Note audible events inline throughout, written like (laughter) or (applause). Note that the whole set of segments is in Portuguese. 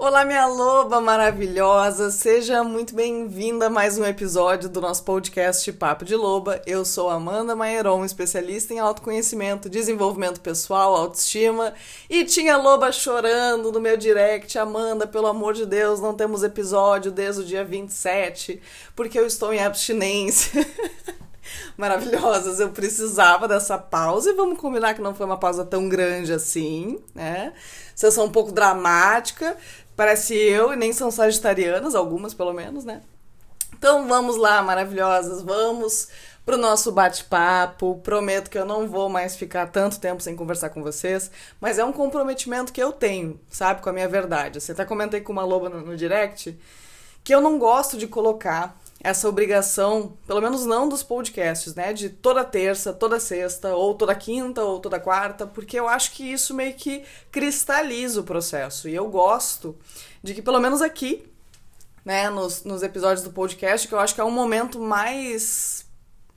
Olá, minha loba maravilhosa! Seja muito bem-vinda a mais um episódio do nosso podcast Papo de Loba. Eu sou Amanda Maieron, especialista em autoconhecimento, desenvolvimento pessoal, autoestima. E tinha loba chorando no meu direct: Amanda, pelo amor de Deus, não temos episódio desde o dia 27, porque eu estou em abstinência. (laughs) maravilhosas. Eu precisava dessa pausa e vamos combinar que não foi uma pausa tão grande assim, né? Sessão um pouco dramática, Parece eu, e nem são sagitarianas, algumas pelo menos, né? Então vamos lá, maravilhosas, vamos pro nosso bate-papo. Prometo que eu não vou mais ficar tanto tempo sem conversar com vocês, mas é um comprometimento que eu tenho, sabe, com a minha verdade. Você até comentei com uma loba no, no direct que eu não gosto de colocar essa obrigação, pelo menos não dos podcasts, né? De toda terça, toda sexta, ou toda quinta, ou toda quarta, porque eu acho que isso meio que cristaliza o processo. E eu gosto de que, pelo menos aqui, né, nos, nos episódios do podcast, que eu acho que é um momento mais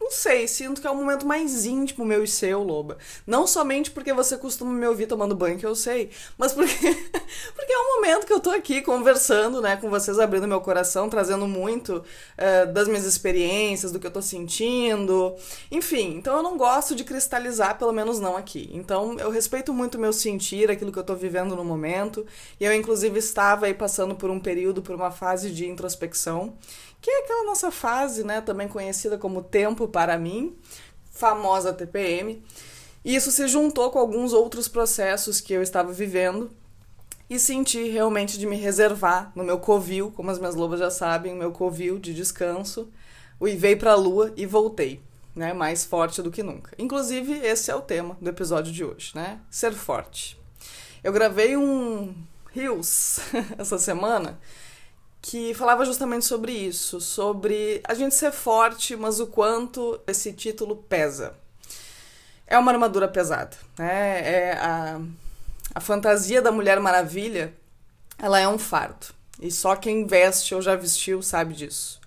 não sei, sinto que é um momento mais íntimo meu e seu, Loba. Não somente porque você costuma me ouvir tomando banho, que eu sei, mas porque, (laughs) porque é um momento que eu tô aqui conversando, né, com vocês, abrindo meu coração, trazendo muito uh, das minhas experiências, do que eu tô sentindo. Enfim, então eu não gosto de cristalizar, pelo menos não aqui. Então eu respeito muito o meu sentir, aquilo que eu tô vivendo no momento. E eu, inclusive, estava aí passando por um período, por uma fase de introspecção que é aquela nossa fase, né, também conhecida como tempo para mim, famosa TPM. E isso se juntou com alguns outros processos que eu estava vivendo e senti realmente de me reservar no meu covil, como as minhas lobas já sabem, o meu covil de descanso. E veio para a lua e voltei, né, mais forte do que nunca. Inclusive, esse é o tema do episódio de hoje, né? Ser forte. Eu gravei um Reels (laughs) essa semana que falava justamente sobre isso, sobre a gente ser forte, mas o quanto esse título pesa. É uma armadura pesada, né? É a, a fantasia da Mulher Maravilha, ela é um fardo. E só quem veste ou já vestiu sabe disso.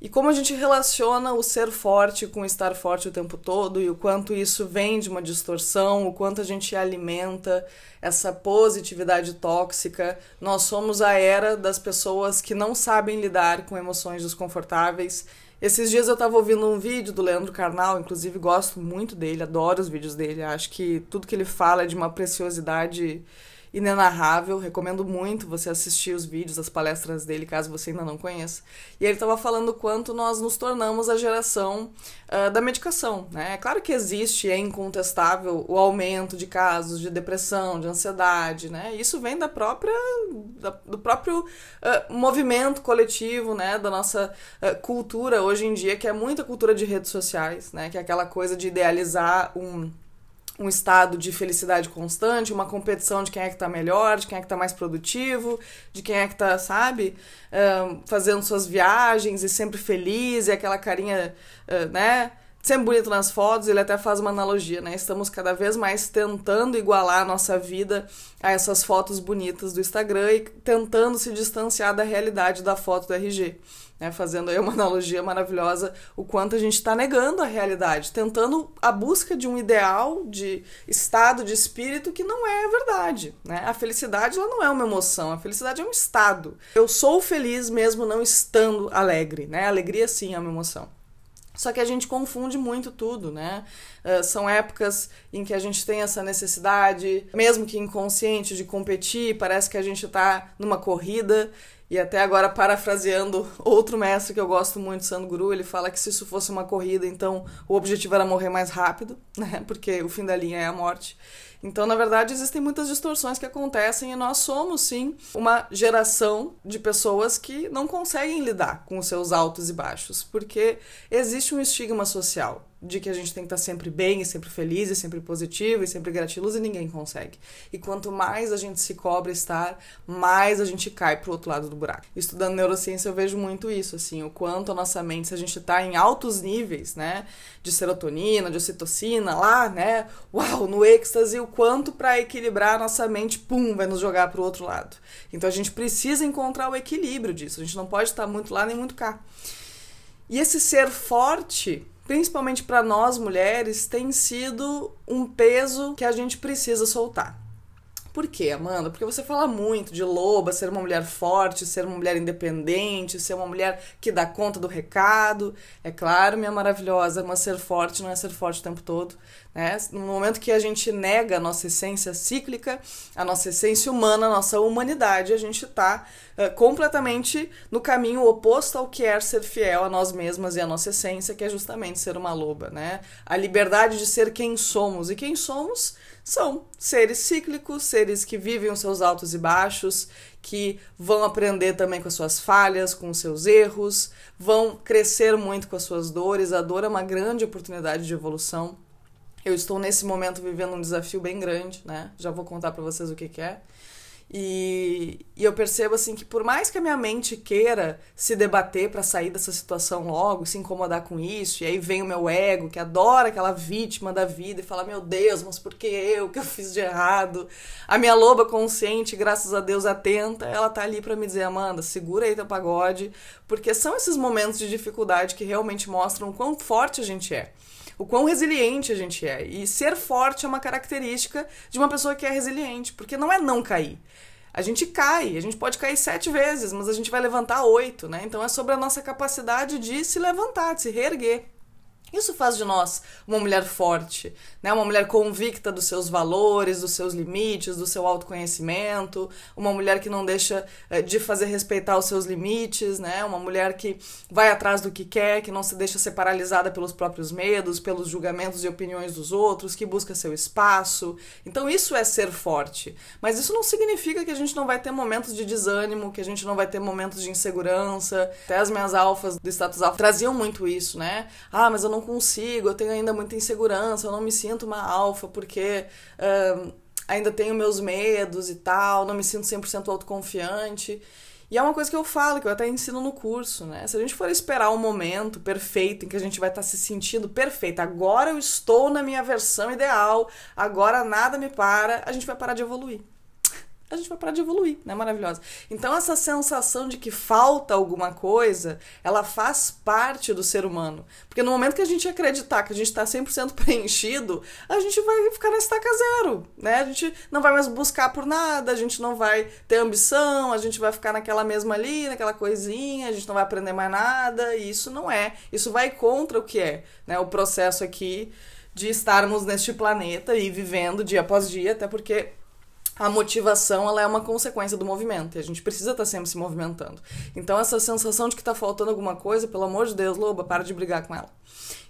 E como a gente relaciona o ser forte com estar forte o tempo todo e o quanto isso vem de uma distorção, o quanto a gente alimenta essa positividade tóxica. Nós somos a era das pessoas que não sabem lidar com emoções desconfortáveis. Esses dias eu estava ouvindo um vídeo do Leandro Carnal, inclusive gosto muito dele, adoro os vídeos dele, acho que tudo que ele fala é de uma preciosidade inenarrável. Recomendo muito você assistir os vídeos, as palestras dele, caso você ainda não conheça. E ele estava falando quanto nós nos tornamos a geração uh, da medicação. Né? É claro que existe, é incontestável, o aumento de casos de depressão, de ansiedade. Né? Isso vem da própria, da, do próprio uh, movimento coletivo, né? da nossa uh, cultura hoje em dia, que é muita cultura de redes sociais, né? que é aquela coisa de idealizar um um estado de felicidade constante, uma competição de quem é que tá melhor, de quem é que tá mais produtivo, de quem é que tá, sabe, fazendo suas viagens e sempre feliz, e aquela carinha, uh, né, sempre bonito nas fotos, ele até faz uma analogia, né? Estamos cada vez mais tentando igualar a nossa vida a essas fotos bonitas do Instagram e tentando se distanciar da realidade da foto do RG né, fazendo aí uma analogia maravilhosa, o quanto a gente está negando a realidade, tentando a busca de um ideal de estado de espírito que não é verdade. Né? A felicidade ela não é uma emoção, a felicidade é um estado. Eu sou feliz mesmo não estando alegre, né? A alegria sim é uma emoção. Só que a gente confunde muito tudo, né? Uh, são épocas em que a gente tem essa necessidade, mesmo que inconsciente, de competir, parece que a gente está numa corrida e até agora, parafraseando outro mestre que eu gosto muito, Sandguru, ele fala que se isso fosse uma corrida, então o objetivo era morrer mais rápido, (laughs) né? Porque o fim da linha é a morte. Então, na verdade, existem muitas distorções que acontecem e nós somos, sim, uma geração de pessoas que não conseguem lidar com os seus altos e baixos, porque existe um estigma social de que a gente tem que estar sempre bem e sempre feliz e sempre positivo e sempre gratiluz e ninguém consegue. E quanto mais a gente se cobra estar, mais a gente cai pro outro lado do buraco. Estudando neurociência eu vejo muito isso, assim, o quanto a nossa mente, se a gente tá em altos níveis, né, de serotonina, de ocitocina, lá, né, uau, no êxtase, o quanto para equilibrar a nossa mente, pum, vai nos jogar pro outro lado. Então a gente precisa encontrar o equilíbrio disso, a gente não pode estar muito lá nem muito cá. E esse ser forte principalmente para nós mulheres, tem sido um peso que a gente precisa soltar. Por quê, Amanda? Porque você fala muito de loba, ser uma mulher forte, ser uma mulher independente, ser uma mulher que dá conta do recado. É claro, minha maravilhosa, mas ser forte não é ser forte o tempo todo. Né? No momento que a gente nega a nossa essência cíclica, a nossa essência humana, a nossa humanidade, a gente está completamente no caminho oposto ao que é ser fiel a nós mesmas e a nossa essência, que é justamente ser uma loba. Né? A liberdade de ser quem somos. E quem somos são seres cíclicos, seres que vivem os seus altos e baixos, que vão aprender também com as suas falhas, com os seus erros, vão crescer muito com as suas dores. A dor é uma grande oportunidade de evolução. Eu estou nesse momento vivendo um desafio bem grande, né? Já vou contar para vocês o que, que é. E, e, eu percebo assim que por mais que a minha mente queira se debater para sair dessa situação logo, se incomodar com isso, e aí vem o meu ego que adora aquela vítima da vida e fala: "Meu Deus, mas por que eu? O que eu fiz de errado?". A minha loba consciente, graças a Deus atenta, ela tá ali para me dizer: "Amanda, segura aí teu pagode", porque são esses momentos de dificuldade que realmente mostram o quão forte a gente é o quão resiliente a gente é. E ser forte é uma característica de uma pessoa que é resiliente, porque não é não cair. A gente cai, a gente pode cair sete vezes, mas a gente vai levantar oito, né? Então é sobre a nossa capacidade de se levantar, de se reerguer. Isso faz de nós uma mulher forte, né? uma mulher convicta dos seus valores, dos seus limites, do seu autoconhecimento, uma mulher que não deixa eh, de fazer respeitar os seus limites, né? uma mulher que vai atrás do que quer, que não se deixa ser paralisada pelos próprios medos, pelos julgamentos e opiniões dos outros, que busca seu espaço. Então, isso é ser forte. Mas isso não significa que a gente não vai ter momentos de desânimo, que a gente não vai ter momentos de insegurança. Até as minhas alfas do status alfa traziam muito isso, né? Ah, mas eu não não consigo, eu tenho ainda muita insegurança, eu não me sinto uma alfa porque ainda tenho meus medos e tal, não me sinto 100% autoconfiante. E é uma coisa que eu falo, que eu até ensino no curso, né? Se a gente for esperar um momento perfeito em que a gente vai estar se sentindo perfeito, agora eu estou na minha versão ideal, agora nada me para, a gente vai parar de evoluir a gente vai parar de evoluir, né? Maravilhosa. Então, essa sensação de que falta alguma coisa, ela faz parte do ser humano. Porque no momento que a gente acreditar que a gente está 100% preenchido, a gente vai ficar na estaca zero, né? A gente não vai mais buscar por nada, a gente não vai ter ambição, a gente vai ficar naquela mesma ali, naquela coisinha, a gente não vai aprender mais nada, e isso não é. Isso vai contra o que é, né? O processo aqui de estarmos neste planeta e vivendo dia após dia, até porque a motivação ela é uma consequência do movimento e a gente precisa estar tá sempre se movimentando. Então essa sensação de que está faltando alguma coisa, pelo amor de Deus, loba, para de brigar com ela.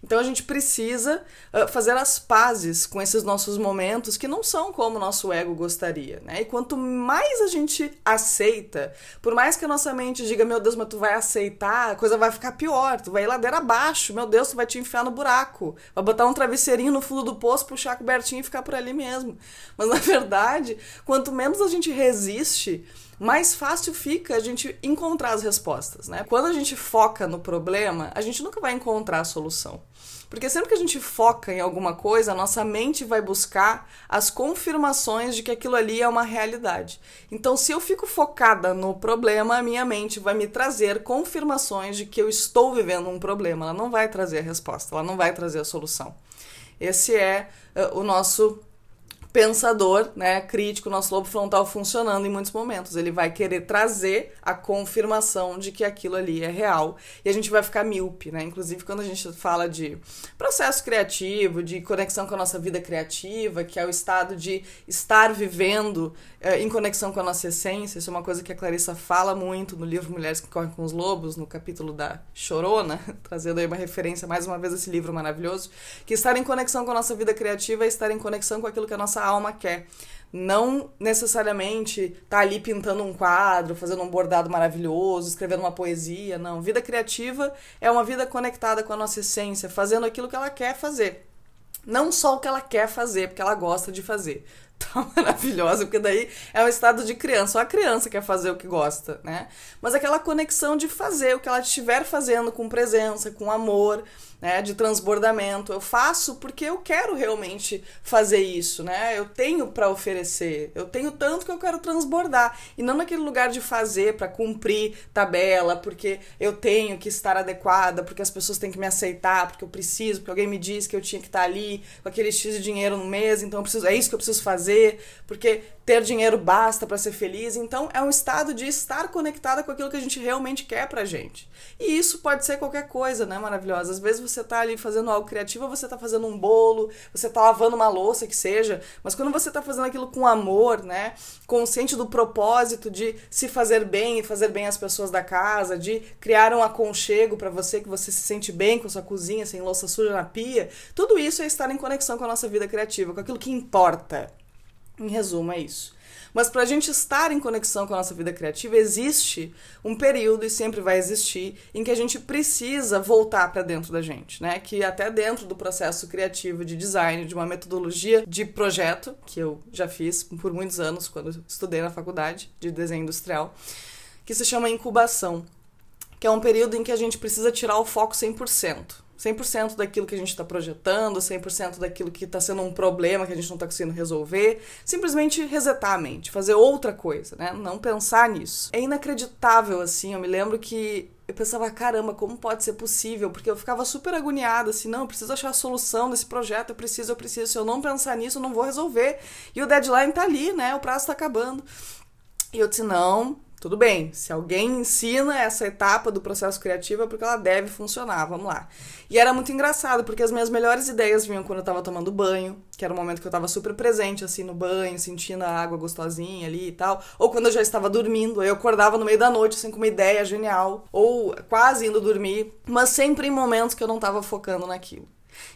Então a gente precisa uh, fazer as pazes com esses nossos momentos que não são como o nosso ego gostaria, né? E quanto mais a gente aceita, por mais que a nossa mente diga, meu Deus, mas tu vai aceitar, a coisa vai ficar pior, tu vai ir ladeira abaixo, meu Deus, tu vai te enfiar no buraco, vai botar um travesseirinho no fundo do poço, puxar a cobertinha e ficar por ali mesmo. Mas (laughs) na verdade, quanto menos a gente resiste, mais fácil fica a gente encontrar as respostas, né? Quando a gente foca no problema, a gente nunca vai encontrar a solução. Porque sempre que a gente foca em alguma coisa, a nossa mente vai buscar as confirmações de que aquilo ali é uma realidade. Então, se eu fico focada no problema, a minha mente vai me trazer confirmações de que eu estou vivendo um problema. Ela não vai trazer a resposta, ela não vai trazer a solução. Esse é uh, o nosso pensador, né, crítico, nosso lobo frontal funcionando em muitos momentos. Ele vai querer trazer a confirmação de que aquilo ali é real e a gente vai ficar míope, né? Inclusive quando a gente fala de processo criativo, de conexão com a nossa vida criativa, que é o estado de estar vivendo é, em conexão com a nossa essência. Isso é uma coisa que a Clarissa fala muito no livro Mulheres que Correm com os Lobos, no capítulo da Chorona, (laughs) trazendo aí uma referência mais uma vez a esse livro maravilhoso, que estar em conexão com a nossa vida criativa é estar em conexão com aquilo que a nossa alma quer. Não necessariamente estar tá ali pintando um quadro, fazendo um bordado maravilhoso, escrevendo uma poesia, não. Vida criativa é uma vida conectada com a nossa essência, fazendo aquilo que ela quer fazer. Não só o que ela quer fazer, porque ela gosta de fazer, (laughs) tá maravilhosa, porque daí é um estado de criança. Só a criança quer fazer o que gosta, né? Mas aquela conexão de fazer o que ela estiver fazendo com presença, com amor, né, de transbordamento. Eu faço porque eu quero realmente fazer isso, né? Eu tenho para oferecer, eu tenho tanto que eu quero transbordar e não naquele lugar de fazer para cumprir tabela, porque eu tenho que estar adequada, porque as pessoas têm que me aceitar, porque eu preciso, porque alguém me disse que eu tinha que estar ali com aquele x de dinheiro no mês, então eu preciso, é isso que eu preciso fazer fazer, porque ter dinheiro basta para ser feliz. Então é um estado de estar conectada com aquilo que a gente realmente quer pra gente. E isso pode ser qualquer coisa, né, maravilhosa? Às vezes você tá ali fazendo algo criativo, você tá fazendo um bolo, você tá lavando uma louça que seja, mas quando você tá fazendo aquilo com amor, né, consciente do propósito de se fazer bem e fazer bem as pessoas da casa, de criar um aconchego para você que você se sente bem com sua cozinha, sem louça suja na pia, tudo isso é estar em conexão com a nossa vida criativa, com aquilo que importa. Em resumo, é isso. Mas para a gente estar em conexão com a nossa vida criativa, existe um período, e sempre vai existir, em que a gente precisa voltar para dentro da gente, né? Que até dentro do processo criativo de design, de uma metodologia de projeto, que eu já fiz por muitos anos, quando estudei na faculdade de desenho industrial, que se chama incubação, que é um período em que a gente precisa tirar o foco 100%. 100% daquilo que a gente está projetando, 100% daquilo que está sendo um problema que a gente não está conseguindo resolver. Simplesmente resetar a mente, fazer outra coisa, né? Não pensar nisso. É inacreditável, assim. Eu me lembro que eu pensava, caramba, como pode ser possível? Porque eu ficava super agoniada, assim, não, eu preciso achar a solução desse projeto, eu preciso, eu preciso. Se eu não pensar nisso, eu não vou resolver. E o deadline tá ali, né? O prazo tá acabando. E eu disse, não, tudo bem, se alguém ensina essa etapa do processo criativo é porque ela deve funcionar, vamos lá. E era muito engraçado, porque as minhas melhores ideias vinham quando eu tava tomando banho, que era o momento que eu tava super presente, assim, no banho, sentindo a água gostosinha ali e tal. Ou quando eu já estava dormindo, aí eu acordava no meio da noite, assim, com uma ideia genial. Ou quase indo dormir, mas sempre em momentos que eu não tava focando naquilo.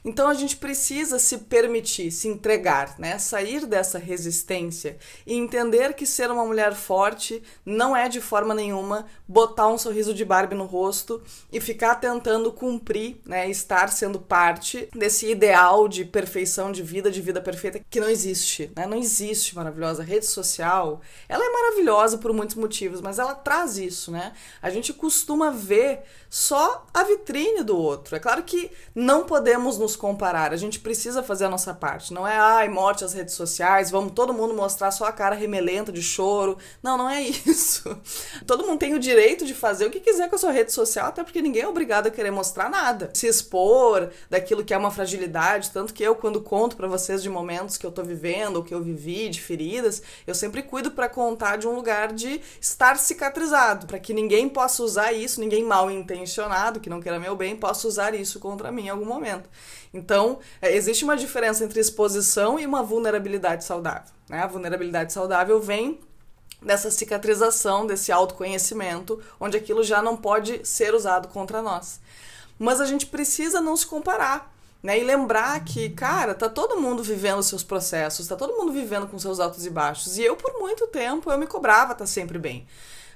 Então a gente precisa se permitir, se entregar, né? Sair dessa resistência e entender que ser uma mulher forte não é de forma nenhuma botar um sorriso de Barbie no rosto e ficar tentando cumprir, né? Estar sendo parte desse ideal de perfeição de vida, de vida perfeita que não existe, né? Não existe maravilhosa. A rede social, ela é maravilhosa por muitos motivos, mas ela traz isso, né? A gente costuma ver só a vitrine do outro. É claro que não podemos nos comparar, a gente precisa fazer a nossa parte. Não é, ai, morte às redes sociais, vamos todo mundo mostrar só a cara remelenta de choro. Não, não é isso. (laughs) Todo mundo tem o direito de fazer o que quiser com a sua rede social, até porque ninguém é obrigado a querer mostrar nada. Se expor daquilo que é uma fragilidade, tanto que eu, quando conto para vocês de momentos que eu tô vivendo, ou que eu vivi, de feridas, eu sempre cuido para contar de um lugar de estar cicatrizado, para que ninguém possa usar isso, ninguém mal intencionado, que não queira meu bem, possa usar isso contra mim em algum momento. Então, é, existe uma diferença entre exposição e uma vulnerabilidade saudável. Né? A vulnerabilidade saudável vem dessa cicatrização, desse autoconhecimento, onde aquilo já não pode ser usado contra nós. Mas a gente precisa não se comparar. Né? E lembrar que, cara, tá todo mundo vivendo seus processos, tá todo mundo vivendo com seus altos e baixos. E eu, por muito tempo, eu me cobrava estar tá sempre bem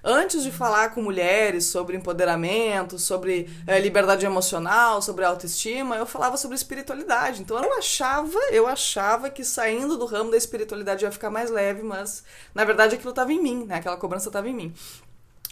antes de falar com mulheres sobre empoderamento, sobre é, liberdade emocional, sobre autoestima, eu falava sobre espiritualidade. Então eu achava, eu achava que saindo do ramo da espiritualidade ia ficar mais leve, mas na verdade aquilo estava em mim, né? Aquela cobrança estava em mim.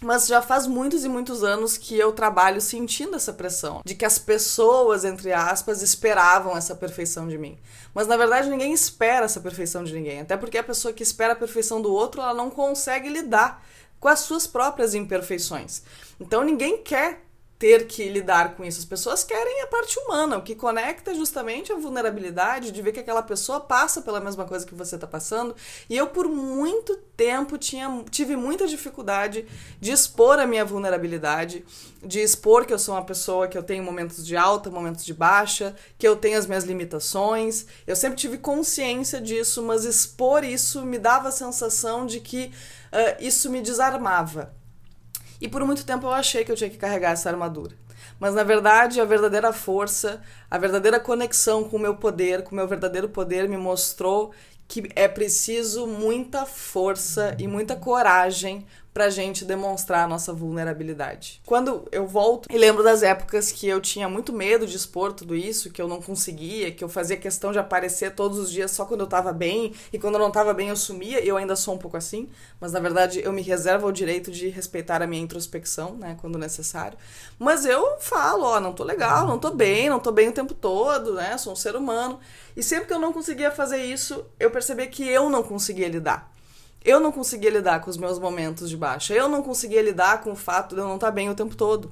Mas já faz muitos e muitos anos que eu trabalho sentindo essa pressão, de que as pessoas, entre aspas, esperavam essa perfeição de mim. Mas na verdade ninguém espera essa perfeição de ninguém, até porque a pessoa que espera a perfeição do outro, ela não consegue lidar com as suas próprias imperfeições. Então ninguém quer ter que lidar com isso. As pessoas querem a parte humana, o que conecta justamente a vulnerabilidade de ver que aquela pessoa passa pela mesma coisa que você está passando. E eu, por muito tempo, tinha, tive muita dificuldade de expor a minha vulnerabilidade, de expor que eu sou uma pessoa que eu tenho momentos de alta, momentos de baixa, que eu tenho as minhas limitações. Eu sempre tive consciência disso, mas expor isso me dava a sensação de que uh, isso me desarmava. E por muito tempo eu achei que eu tinha que carregar essa armadura. Mas na verdade, a verdadeira força, a verdadeira conexão com o meu poder, com o meu verdadeiro poder, me mostrou que é preciso muita força e muita coragem pra gente demonstrar a nossa vulnerabilidade. Quando eu volto e lembro das épocas que eu tinha muito medo de expor tudo isso, que eu não conseguia, que eu fazia questão de aparecer todos os dias só quando eu tava bem e quando eu não tava bem eu sumia, eu ainda sou um pouco assim, mas na verdade eu me reservo o direito de respeitar a minha introspecção, né, quando necessário. Mas eu falo, ó, não tô legal, não tô bem, não tô bem o tempo todo, né, sou um ser humano. E sempre que eu não conseguia fazer isso, eu percebi que eu não conseguia lidar. Eu não conseguia lidar com os meus momentos de baixa. Eu não conseguia lidar com o fato de eu não estar bem o tempo todo.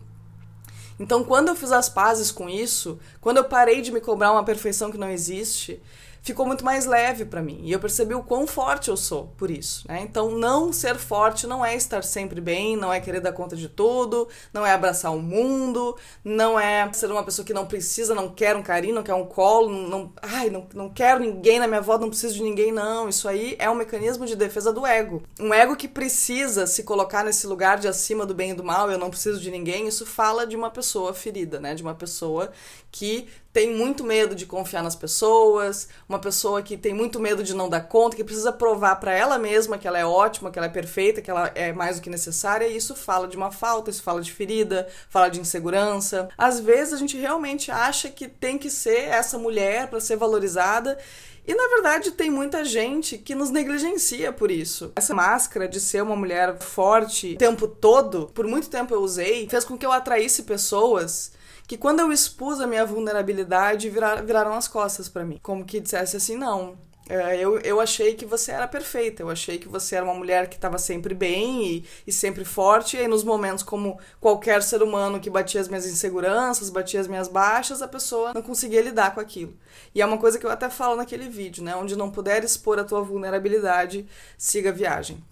Então, quando eu fiz as pazes com isso, quando eu parei de me cobrar uma perfeição que não existe, ficou muito mais leve para mim. E eu percebi o quão forte eu sou por isso, né? Então, não ser forte não é estar sempre bem, não é querer dar conta de tudo, não é abraçar o mundo, não é ser uma pessoa que não precisa, não quer um carinho, não quer um colo, não, ai, não, não quero ninguém na minha volta, não preciso de ninguém, não. Isso aí é um mecanismo de defesa do ego. Um ego que precisa se colocar nesse lugar de acima do bem e do mal, eu não preciso de ninguém, isso fala de uma pessoa ferida, né? De uma pessoa que tem muito medo de confiar nas pessoas, uma pessoa que tem muito medo de não dar conta, que precisa provar para ela mesma que ela é ótima, que ela é perfeita, que ela é mais do que necessária, e isso fala de uma falta, isso fala de ferida, fala de insegurança. Às vezes a gente realmente acha que tem que ser essa mulher para ser valorizada. E na verdade tem muita gente que nos negligencia por isso. Essa máscara de ser uma mulher forte o tempo todo, por muito tempo eu usei, fez com que eu atraísse pessoas que quando eu expus a minha vulnerabilidade, virar, viraram as costas para mim. Como que dissesse assim, não, é, eu, eu achei que você era perfeita, eu achei que você era uma mulher que estava sempre bem e, e sempre forte, e aí nos momentos como qualquer ser humano que batia as minhas inseguranças, batia as minhas baixas, a pessoa não conseguia lidar com aquilo. E é uma coisa que eu até falo naquele vídeo, né? Onde não puder expor a tua vulnerabilidade, siga a viagem.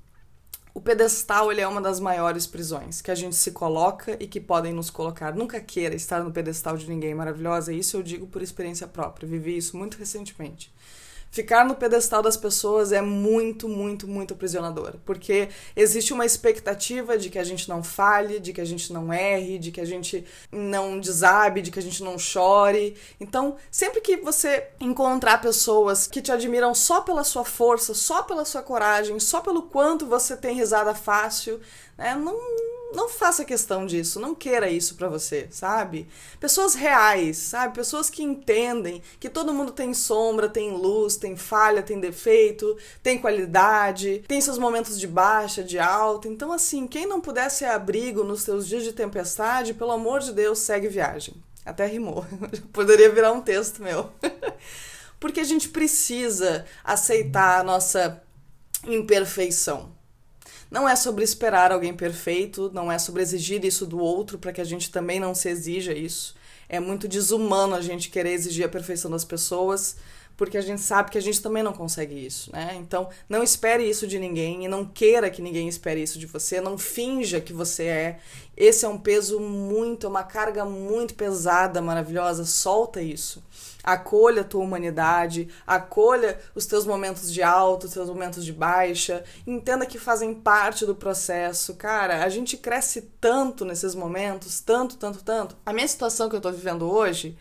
O pedestal ele é uma das maiores prisões que a gente se coloca e que podem nos colocar. Nunca queira estar no pedestal de ninguém maravilhosa, isso eu digo por experiência própria. Vivi isso muito recentemente. Ficar no pedestal das pessoas é muito, muito, muito aprisionador, porque existe uma expectativa de que a gente não falhe, de que a gente não erre, de que a gente não desabe, de que a gente não chore. Então, sempre que você encontrar pessoas que te admiram só pela sua força, só pela sua coragem, só pelo quanto você tem risada fácil, né, não não faça questão disso, não queira isso para você, sabe? Pessoas reais, sabe? Pessoas que entendem que todo mundo tem sombra, tem luz, tem falha, tem defeito, tem qualidade, tem seus momentos de baixa, de alta. Então, assim, quem não puder ser abrigo nos seus dias de tempestade, pelo amor de Deus, segue viagem. Até rimou. (laughs) Poderia virar um texto meu. (laughs) Porque a gente precisa aceitar a nossa imperfeição não é sobre esperar alguém perfeito, não é sobre exigir isso do outro para que a gente também não se exija isso. É muito desumano a gente querer exigir a perfeição das pessoas, porque a gente sabe que a gente também não consegue isso, né? Então, não espere isso de ninguém e não queira que ninguém espere isso de você, não finja que você é. Esse é um peso muito, é uma carga muito pesada, maravilhosa, solta isso. Acolha a tua humanidade, acolha os teus momentos de alto, os teus momentos de baixa, entenda que fazem parte do processo. Cara, a gente cresce tanto nesses momentos, tanto, tanto, tanto. A minha situação que eu tô vivendo hoje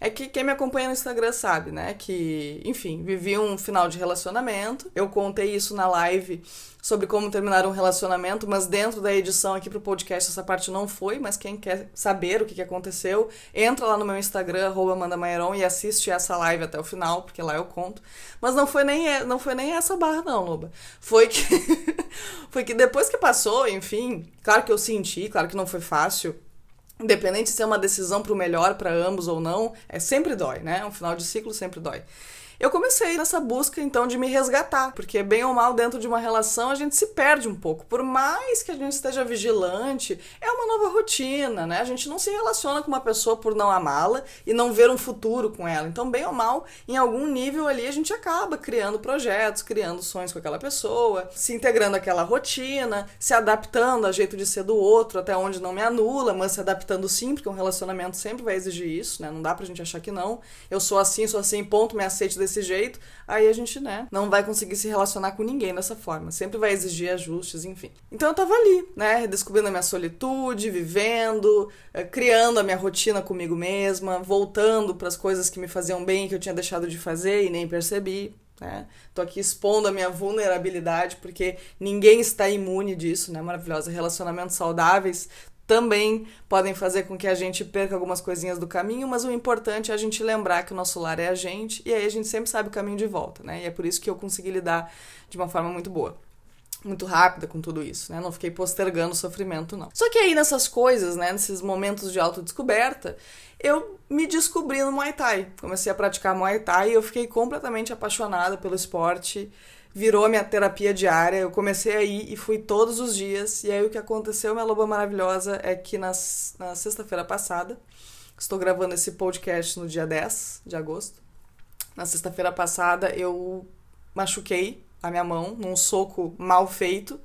é que quem me acompanha no Instagram sabe, né? Que, enfim, vivi um final de relacionamento. Eu contei isso na live sobre como terminar um relacionamento, mas dentro da edição aqui pro podcast essa parte não foi, mas quem quer saber o que, que aconteceu, entra lá no meu Instagram, arroba e assiste essa live até o final, porque lá eu conto. Mas não foi nem, não foi nem essa barra não, Loba. Foi que, (laughs) foi que depois que passou, enfim, claro que eu senti, claro que não foi fácil, Independente se é uma decisão para o melhor para ambos ou não, é sempre dói, né? Um final de ciclo sempre dói. Eu comecei nessa busca então de me resgatar, porque bem ou mal dentro de uma relação a gente se perde um pouco. Por mais que a gente esteja vigilante, é uma nova rotina, né? A gente não se relaciona com uma pessoa por não amá-la e não ver um futuro com ela. Então, bem ou mal, em algum nível ali a gente acaba criando projetos, criando sonhos com aquela pessoa, se integrando àquela rotina, se adaptando ao jeito de ser do outro, até onde não me anula, mas se adaptando sim, porque um relacionamento sempre vai exigir isso, né? Não dá pra gente achar que não. Eu sou assim, sou assim, ponto, me aceite desse desse jeito, aí a gente, né, não vai conseguir se relacionar com ninguém dessa forma. Sempre vai exigir ajustes, enfim. Então eu tava ali, né, descobrindo a minha solitude, vivendo, eh, criando a minha rotina comigo mesma, voltando para as coisas que me faziam bem, que eu tinha deixado de fazer e nem percebi. Né? Tô aqui expondo a minha vulnerabilidade porque ninguém está imune disso, né? Maravilhosa. Relacionamentos saudáveis também podem fazer com que a gente perca algumas coisinhas do caminho, mas o importante é a gente lembrar que o nosso lar é a gente e aí a gente sempre sabe o caminho de volta, né? E é por isso que eu consegui lidar de uma forma muito boa. Muito rápida com tudo isso, né? Não fiquei postergando o sofrimento, não. Só que aí nessas coisas, né? Nesses momentos de autodescoberta, eu me descobri no Muay Thai. Comecei a praticar Muay Thai e eu fiquei completamente apaixonada pelo esporte virou minha terapia diária. Eu comecei aí e fui todos os dias. E aí o que aconteceu, minha loba maravilhosa, é que nas, na sexta-feira passada, estou gravando esse podcast no dia 10 de agosto, Na sexta-feira passada eu machuquei a minha mão num soco mal feito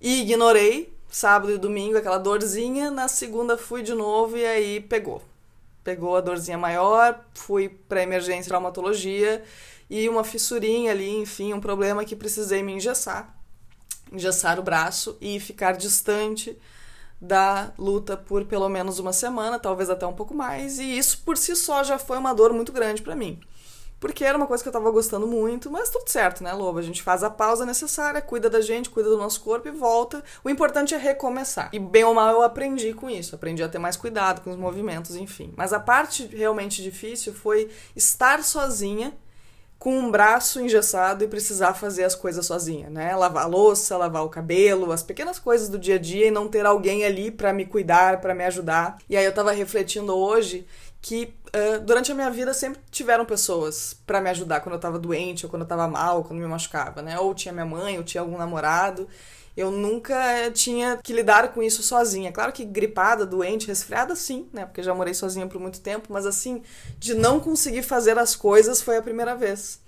e ignorei sábado e domingo aquela dorzinha. Na segunda fui de novo e aí pegou. Pegou a dorzinha maior, fui para emergência traumatologia e uma fissurinha ali, enfim, um problema que precisei me engessar. Engessar o braço e ficar distante da luta por pelo menos uma semana, talvez até um pouco mais, e isso por si só já foi uma dor muito grande para mim. Porque era uma coisa que eu tava gostando muito, mas tudo certo, né, Lobo? A gente faz a pausa necessária, cuida da gente, cuida do nosso corpo e volta. O importante é recomeçar. E bem ou mal eu aprendi com isso, aprendi a ter mais cuidado com os movimentos, enfim. Mas a parte realmente difícil foi estar sozinha com um braço engessado e precisar fazer as coisas sozinha, né? Lavar a louça, lavar o cabelo, as pequenas coisas do dia a dia e não ter alguém ali para me cuidar, para me ajudar. E aí eu tava refletindo hoje que uh, durante a minha vida sempre tiveram pessoas para me ajudar quando eu tava doente, ou quando eu tava mal, ou quando me machucava, né? Ou tinha minha mãe, ou tinha algum namorado. Eu nunca tinha que lidar com isso sozinha. Claro que gripada, doente, resfriada, sim, né? Porque já morei sozinha por muito tempo, mas assim, de não conseguir fazer as coisas foi a primeira vez.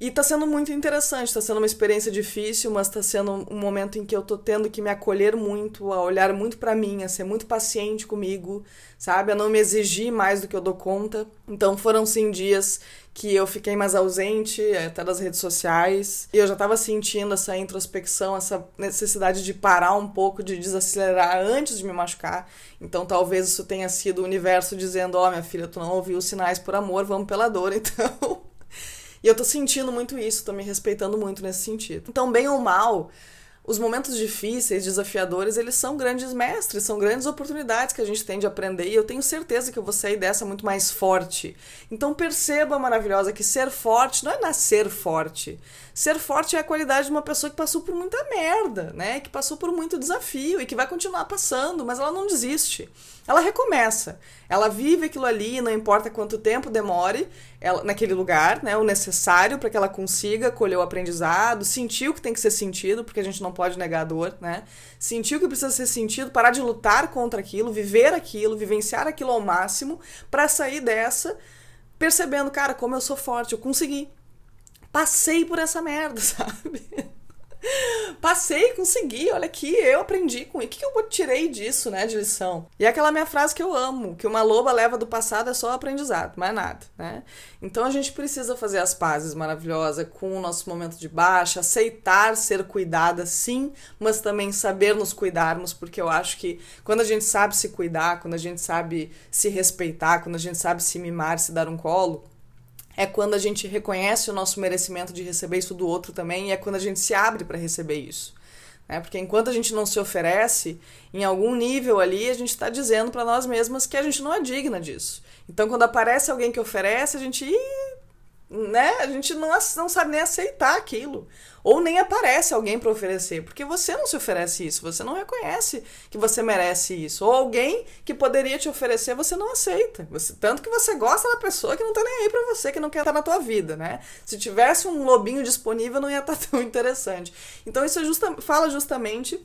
E tá sendo muito interessante, tá sendo uma experiência difícil, mas tá sendo um momento em que eu tô tendo que me acolher muito, a olhar muito para mim, a ser muito paciente comigo, sabe? A não me exigir mais do que eu dou conta. Então foram sim dias que eu fiquei mais ausente, até das redes sociais, e eu já tava sentindo essa introspecção, essa necessidade de parar um pouco, de desacelerar antes de me machucar. Então talvez isso tenha sido o universo dizendo: "Ó, oh, minha filha, tu não ouviu os sinais por amor, vamos pela dor". (laughs) Então, e eu tô sentindo muito isso, tô me respeitando muito nesse sentido. Então, bem ou mal, os momentos difíceis, desafiadores, eles são grandes mestres, são grandes oportunidades que a gente tem de aprender e eu tenho certeza que eu vou sair dessa muito mais forte. Então perceba, maravilhosa, que ser forte não é nascer forte. Ser forte é a qualidade de uma pessoa que passou por muita merda, né? Que passou por muito desafio e que vai continuar passando, mas ela não desiste. Ela recomeça. Ela vive aquilo ali, não importa quanto tempo demore ela, naquele lugar, né? O necessário para que ela consiga colher o aprendizado, sentir o que tem que ser sentido, porque a gente não pode negar a dor, né? Sentir o que precisa ser sentido, parar de lutar contra aquilo, viver aquilo, vivenciar aquilo ao máximo, para sair dessa percebendo, cara, como eu sou forte, eu consegui passei por essa merda, (laughs) sabe? Passei, consegui, olha aqui, eu aprendi com isso. O que eu tirei disso, né, de lição? E é aquela minha frase que eu amo, que uma loba leva do passado é só aprendizado, mais nada, né? Então a gente precisa fazer as pazes maravilhosas com o nosso momento de baixa, aceitar ser cuidada, sim, mas também saber nos cuidarmos, porque eu acho que quando a gente sabe se cuidar, quando a gente sabe se respeitar, quando a gente sabe se mimar, se dar um colo, é quando a gente reconhece o nosso merecimento de receber isso do outro também, e é quando a gente se abre para receber isso. Né? Porque enquanto a gente não se oferece, em algum nível ali, a gente está dizendo para nós mesmas que a gente não é digna disso. Então, quando aparece alguém que oferece, a gente. Né? A gente não, não sabe nem aceitar aquilo. Ou nem aparece alguém para oferecer, porque você não se oferece isso, você não reconhece que você merece isso. Ou alguém que poderia te oferecer, você não aceita. Você, tanto que você gosta da pessoa que não tá nem aí para você, que não quer estar na tua vida, né? Se tivesse um lobinho disponível, não ia estar (laughs) tão interessante. Então isso é justa, fala justamente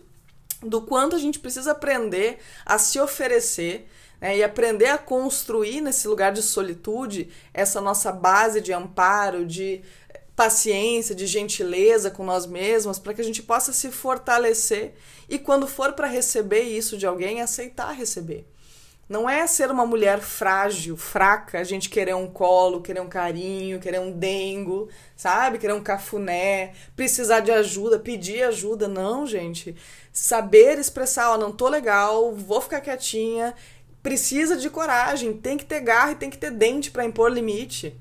do quanto a gente precisa aprender a se oferecer né, e aprender a construir nesse lugar de solitude essa nossa base de amparo, de paciência, de gentileza com nós mesmos, para que a gente possa se fortalecer e quando for para receber isso de alguém, aceitar receber. Não é ser uma mulher frágil, fraca, a gente querer um colo, querer um carinho, querer um dengo, sabe? Querer um cafuné, precisar de ajuda, pedir ajuda. Não, gente. Saber expressar, ó, não tô legal, vou ficar quietinha. Precisa de coragem, tem que ter garra e tem que ter dente para impor limite.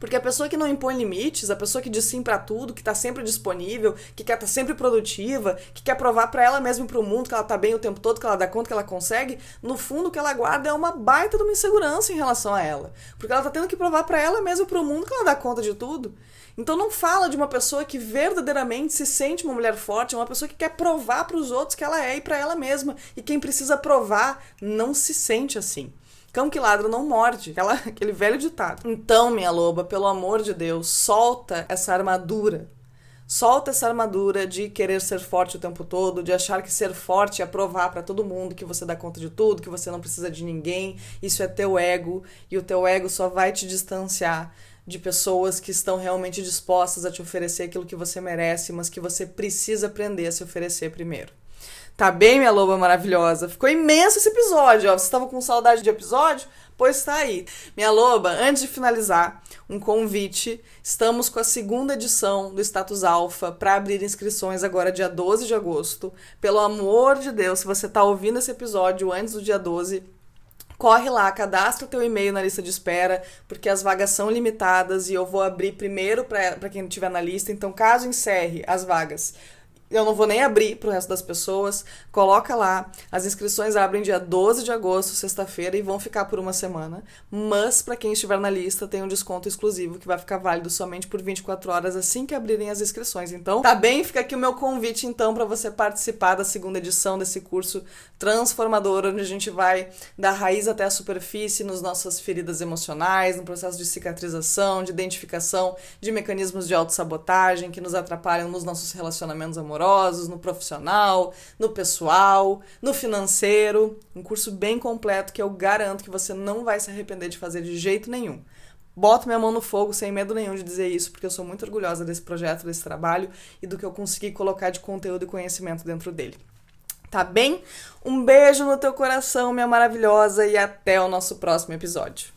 Porque a pessoa que não impõe limites, a pessoa que diz sim para tudo, que tá sempre disponível, que quer tá sempre produtiva, que quer provar para ela mesma e pro mundo que ela tá bem o tempo todo, que ela dá conta, que ela consegue, no fundo o que ela guarda é uma baita de uma insegurança em relação a ela. Porque ela tá tendo que provar para ela mesma e pro mundo que ela dá conta de tudo. Então não fala de uma pessoa que verdadeiramente se sente uma mulher forte, é uma pessoa que quer provar para os outros que ela é e para ela mesma. E quem precisa provar não se sente assim. Cão que ladra não morde, aquela, (laughs) aquele velho ditado. Então, minha loba, pelo amor de Deus, solta essa armadura. Solta essa armadura de querer ser forte o tempo todo, de achar que ser forte é provar para todo mundo que você dá conta de tudo, que você não precisa de ninguém. Isso é teu ego e o teu ego só vai te distanciar de pessoas que estão realmente dispostas a te oferecer aquilo que você merece, mas que você precisa aprender a se oferecer primeiro. Tá bem, minha loba maravilhosa? Ficou imenso esse episódio, ó. Você estava com saudade de episódio? Pois tá aí. Minha loba, antes de finalizar, um convite. Estamos com a segunda edição do Status Alpha para abrir inscrições agora dia 12 de agosto. Pelo amor de Deus, se você tá ouvindo esse episódio antes do dia 12, corre lá, cadastra teu e-mail na lista de espera, porque as vagas são limitadas e eu vou abrir primeiro para quem estiver na lista. Então, caso encerre as vagas eu não vou nem abrir para o resto das pessoas. Coloca lá. As inscrições abrem dia 12 de agosto, sexta-feira, e vão ficar por uma semana. Mas, para quem estiver na lista, tem um desconto exclusivo que vai ficar válido somente por 24 horas assim que abrirem as inscrições. Então, tá bem? Fica aqui o meu convite, então, para você participar da segunda edição desse curso transformador, onde a gente vai da raiz até a superfície nos nossas feridas emocionais, no processo de cicatrização, de identificação de mecanismos de autossabotagem que nos atrapalham nos nossos relacionamentos amorosos amorosos, no profissional, no pessoal, no financeiro. Um curso bem completo que eu garanto que você não vai se arrepender de fazer de jeito nenhum. Boto minha mão no fogo sem medo nenhum de dizer isso, porque eu sou muito orgulhosa desse projeto, desse trabalho e do que eu consegui colocar de conteúdo e conhecimento dentro dele. Tá bem? Um beijo no teu coração, minha maravilhosa, e até o nosso próximo episódio.